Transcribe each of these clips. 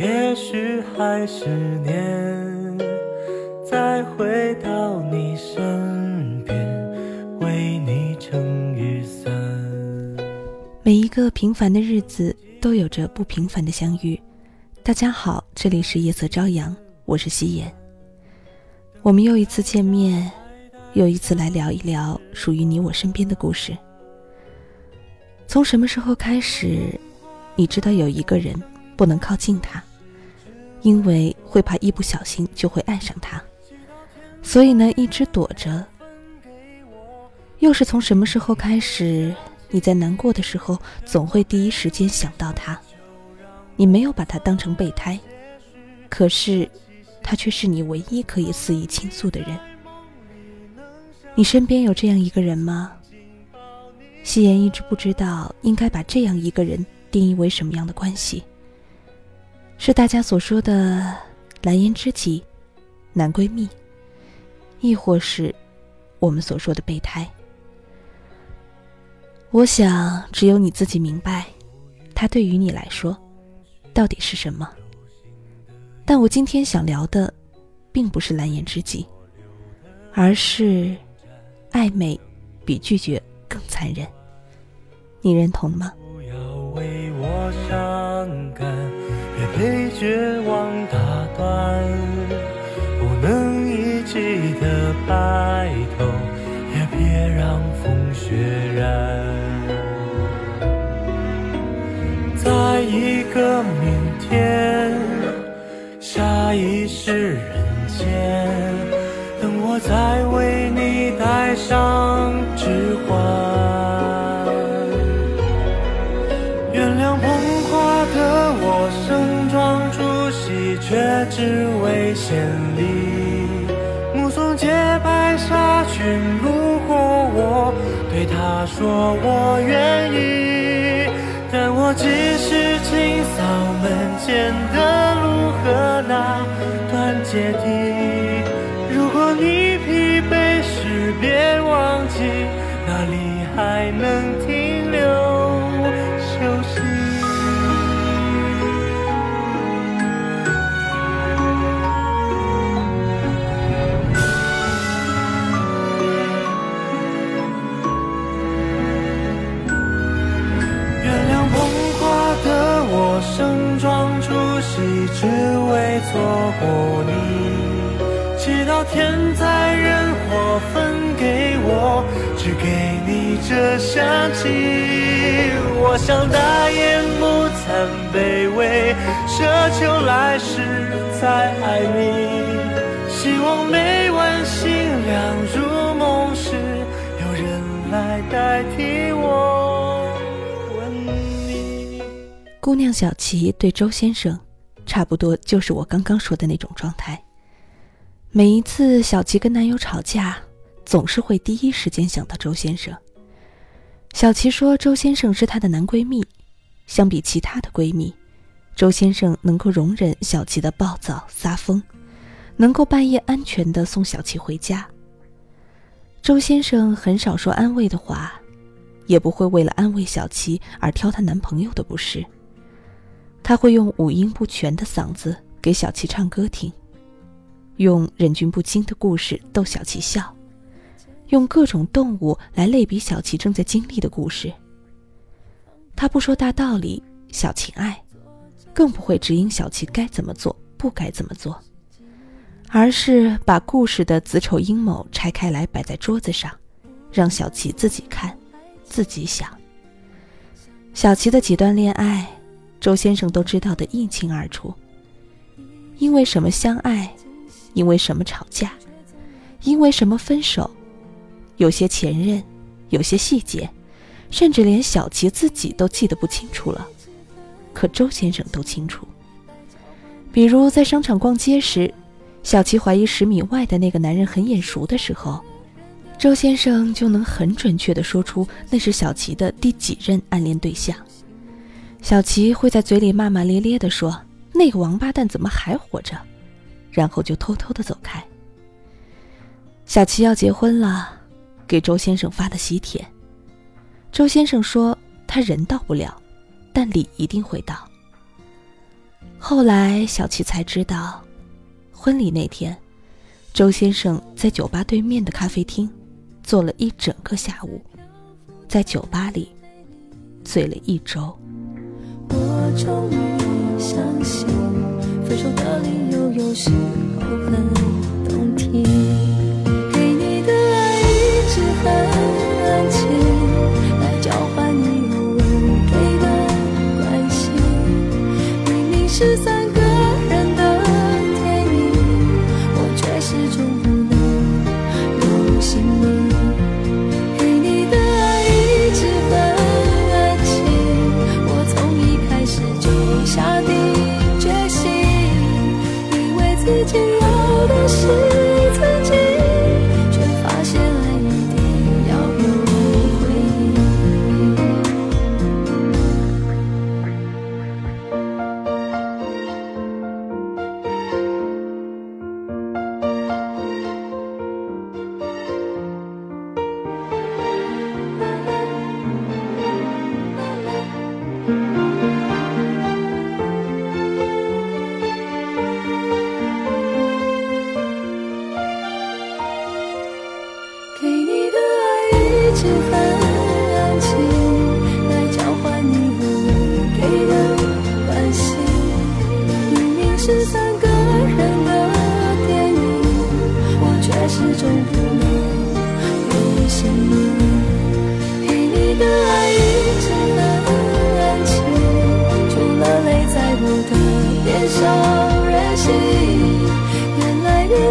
也许还是年，再回到你身边，为你撑雨伞。每一个平凡的日子都有着不平凡的相遇。大家好，这里是夜色朝阳，我是夕颜。我们又一次见面，又一次来聊一聊属于你我身边的故事。从什么时候开始，你知道有一个人不能靠近他，因为会怕一不小心就会爱上他，所以呢一直躲着。又是从什么时候开始，你在难过的时候总会第一时间想到他，你没有把他当成备胎，可是。他却是你唯一可以肆意倾诉的人。你身边有这样一个人吗？夕颜一直不知道应该把这样一个人定义为什么样的关系。是大家所说的蓝颜知己、男闺蜜，亦或是我们所说的备胎？我想，只有你自己明白，他对于你来说，到底是什么。但我今天想聊的，并不是蓝颜知己，而是暧昧比拒绝更残忍。你认同吗？不要为我伤感，被绝望打断。不能一起的白头，也别让风雪染。在一个明天。下一世人间，等我再为你戴上指环。如果，我对他说我愿意，但我只是清扫门前的路和。那段阶梯，如果你疲惫时，别忘记哪里还能只为，错过你，祈祷天灾人祸分给我，只给你这香气。我想大言不惭卑微，奢求来世再爱你。希望每晚星亮入梦时，有人来代替我吻你。姑娘小琪对周先生。差不多就是我刚刚说的那种状态。每一次小琪跟男友吵架，总是会第一时间想到周先生。小琪说，周先生是她的男闺蜜，相比其他的闺蜜，周先生能够容忍小琪的暴躁撒疯，能够半夜安全的送小琪回家。周先生很少说安慰的话，也不会为了安慰小琪而挑她男朋友的不是。他会用五音不全的嗓子给小琪唱歌听，用忍俊不禁的故事逗小琪笑，用各种动物来类比小琪正在经历的故事。他不说大道理，小情爱，更不会指引小琪该怎么做，不该怎么做，而是把故事的子丑阴谋拆开来摆在桌子上，让小琪自己看，自己想。小琪的几段恋爱。周先生都知道的一清二楚。因为什么相爱，因为什么吵架，因为什么分手，有些前任，有些细节，甚至连小琪自己都记得不清楚了。可周先生都清楚。比如在商场逛街时，小琪怀疑十米外的那个男人很眼熟的时候，周先生就能很准确地说出那是小琪的第几任暗恋对象。小琪会在嘴里骂骂咧咧地说：“那个王八蛋怎么还活着？”然后就偷偷的走开。小琪要结婚了，给周先生发的喜帖。周先生说他人到不了，但礼一定会到。后来小琪才知道，婚礼那天，周先生在酒吧对面的咖啡厅坐了一整个下午，在酒吧里醉了一周。我终于相信，分手的理由有时候很动听。给你的爱一直很安静，来交换你偶尔给的关心。明明是三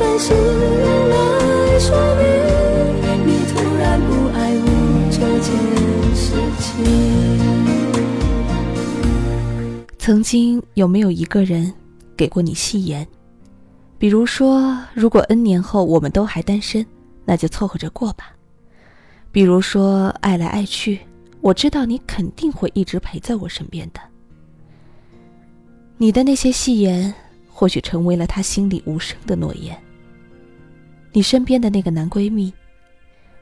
分是用来说明你突然不爱我这件事情。曾经有没有一个人给过你戏言？比如说，如果 N 年后我们都还单身，那就凑合着过吧。比如说，爱来爱去，我知道你肯定会一直陪在我身边的。你的那些戏言，或许成为了他心里无声的诺言。你身边的那个男闺蜜，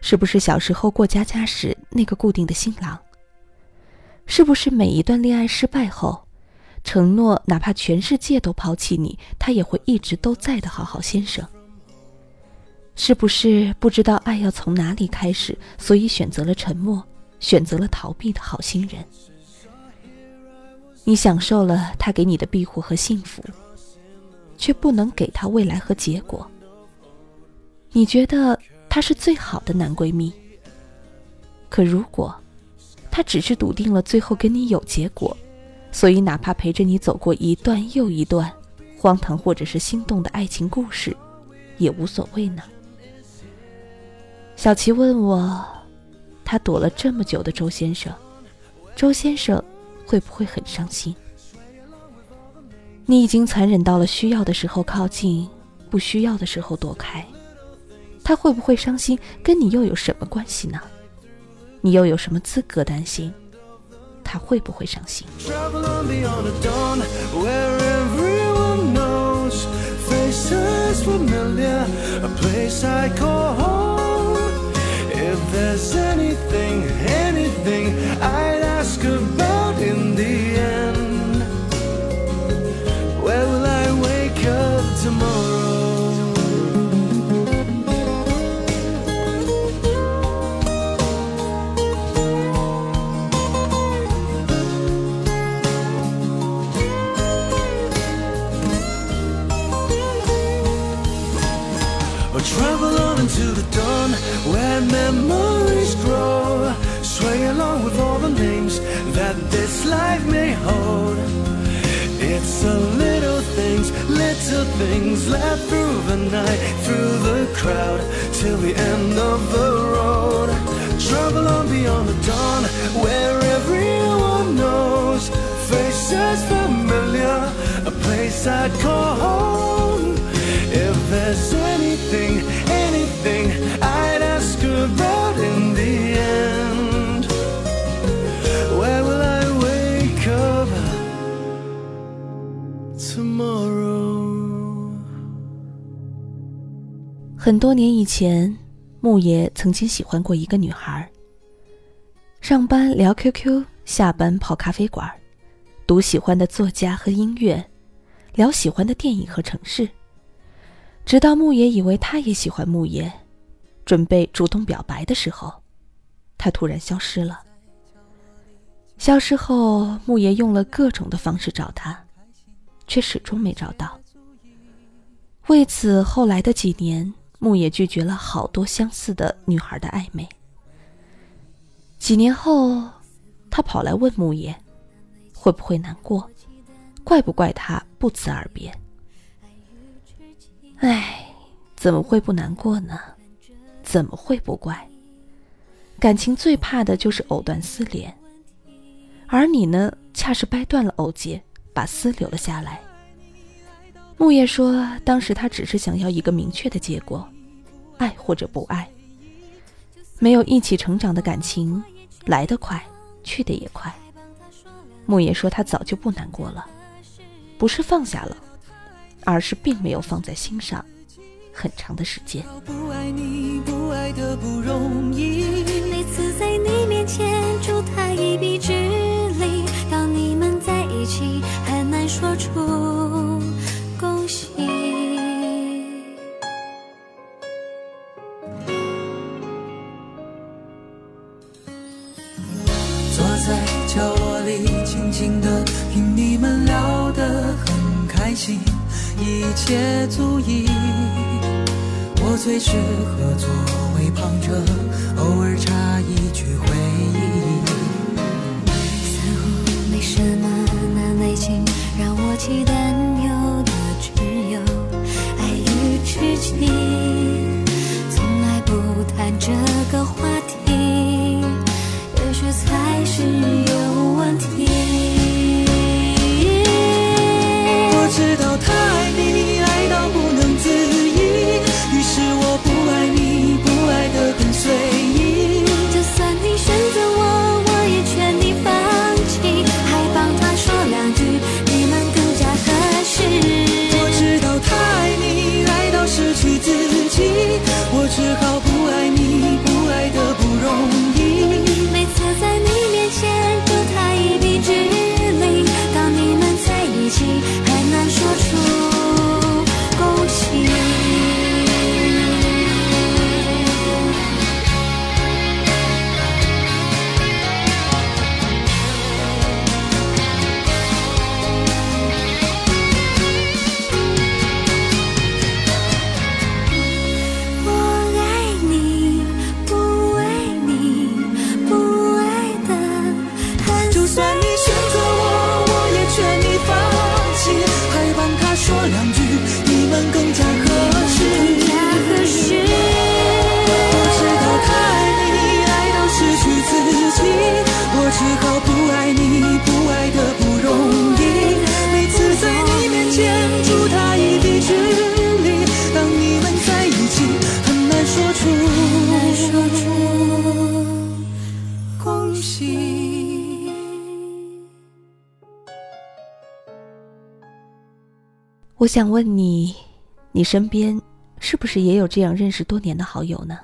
是不是小时候过家家时那个固定的新郎？是不是每一段恋爱失败后，承诺哪怕全世界都抛弃你，他也会一直都在的好好先生？是不是不知道爱要从哪里开始，所以选择了沉默，选择了逃避的好心人？你享受了他给你的庇护和幸福，却不能给他未来和结果。你觉得他是最好的男闺蜜，可如果他只是笃定了最后跟你有结果，所以哪怕陪着你走过一段又一段荒唐或者是心动的爱情故事，也无所谓呢？小琪问我，他躲了这么久的周先生，周先生会不会很伤心？你已经残忍到了需要的时候靠近，不需要的时候躲开，他会不会伤心？跟你又有什么关系呢？你又有什么资格担心？他会不会伤心？Travel on into the dawn where memories grow. Sway along with all the names that this life may hold. It's the little things, little things left through the night, through the crowd, till the end of the road. Travel on beyond the dawn where everyone knows. Faces familiar, a place I'd call home. there's anything, anything I'd ask about in the end. Where will I wake up tomorrow? 很多年以前，木爷曾经喜欢过一个女孩。上班聊 QQ，下班泡咖啡馆，读喜欢的作家和音乐，聊喜欢的电影和城市。直到木野以为他也喜欢木野，准备主动表白的时候，他突然消失了。消失后，木野用了各种的方式找他，却始终没找到。为此，后来的几年，木野拒绝了好多相似的女孩的暧昧。几年后，他跑来问木野，会不会难过，怪不怪他不辞而别？唉，怎么会不难过呢？怎么会不怪？感情最怕的就是藕断丝连，而你呢，恰是掰断了藕节，把丝留了下来。木叶说：“当时他只是想要一个明确的结果，爱或者不爱。没有一起成长的感情，来得快，去得也快。”木叶说：“他早就不难过了，不是放下了，而是并没有放在心上，很长的时间。”不爱你，不爱的不容易每次在你面前助他一臂之力，当你们在一起，很难说出。一切足矣，我最适合作为旁者，偶尔插一句回忆。似乎没什么难为情，让我起担忧的只有爱与痴情，从来不谈这个话题，也许才是有问题。我想问你，你身边是不是也有这样认识多年的好友呢？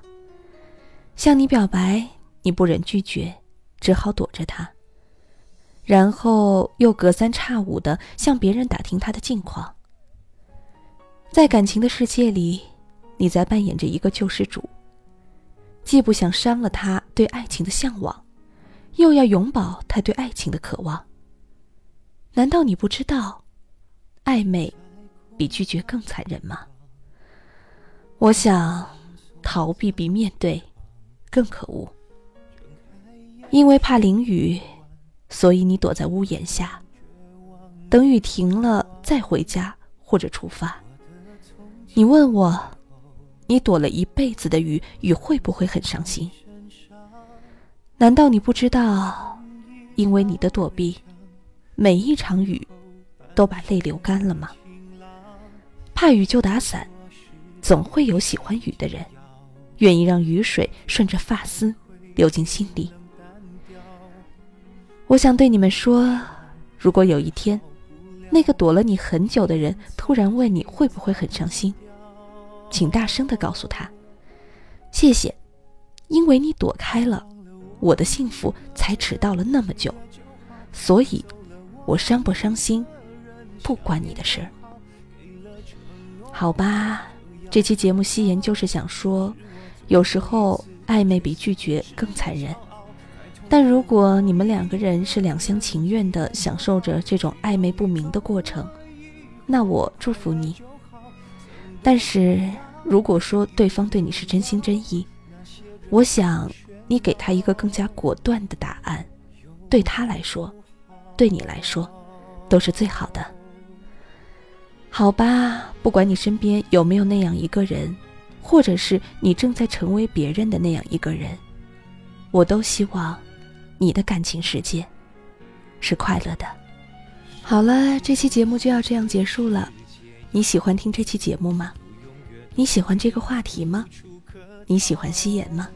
向你表白，你不忍拒绝，只好躲着他。然后又隔三差五的向别人打听他的近况。在感情的世界里，你在扮演着一个救世主，既不想伤了他对爱情的向往，又要永葆他对爱情的渴望。难道你不知道，暧昧？比拒绝更残忍吗？我想，逃避比面对更可恶。因为怕淋雨，所以你躲在屋檐下，等雨停了再回家或者出发。你问我，你躲了一辈子的雨，雨会不会很伤心？难道你不知道，因为你的躲避，每一场雨都把泪流干了吗？怕雨就打伞，总会有喜欢雨的人，愿意让雨水顺着发丝流进心里。我想对你们说，如果有一天，那个躲了你很久的人突然问你会不会很伤心，请大声的告诉他：“谢谢，因为你躲开了，我的幸福才迟到了那么久，所以，我伤不伤心，不关你的事儿。”好吧，这期节目夕颜就是想说，有时候暧昧比拒绝更残忍。但如果你们两个人是两厢情愿的享受着这种暧昧不明的过程，那我祝福你。但是如果说对方对你是真心真意，我想你给他一个更加果断的答案，对他来说，对你来说，都是最好的。好吧，不管你身边有没有那样一个人，或者是你正在成为别人的那样一个人，我都希望。你的感情世界是快乐的。好了，这期节目就要这样结束了。你喜欢听这期节目吗？你喜欢这个话题吗？你喜欢夕颜吗？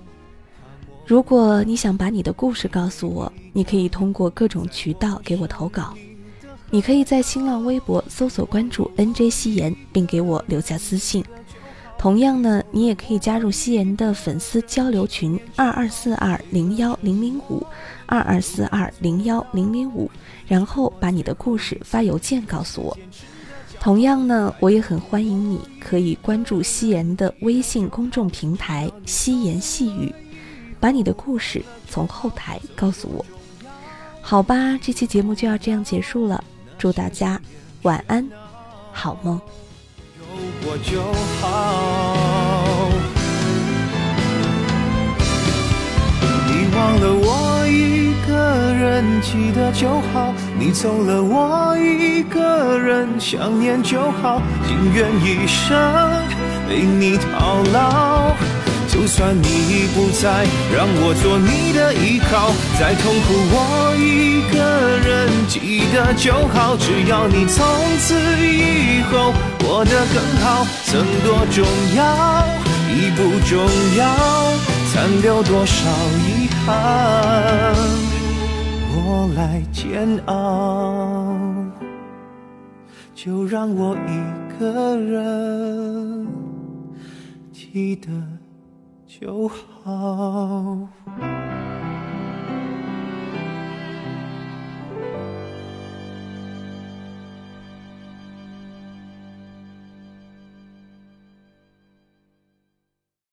如果你想把你的故事告诉我，你可以通过各种渠道给我投稿。你可以在新浪微博搜索关注 NJ 夕颜，并给我留下私信。同样呢，你也可以加入夕颜的粉丝交流群二二四二零幺零零五，二二四二零幺零零五，然后把你的故事发邮件告诉我。同样呢，我也很欢迎你可以关注夕颜的微信公众平台“夕颜细语”，把你的故事从后台告诉我。好吧，这期节目就要这样结束了，祝大家晚安，好梦。我就好。你忘了我一个人，记得就好。你走了，我一个人想念就好。情愿一生为你套牢。就算你已不在，让我做你的依靠。再痛苦，我一个人记得就好。只要你从此以后过得更好，曾多重要已不重要，残留多少遗憾，我来煎熬。就让我一个人记得。就好。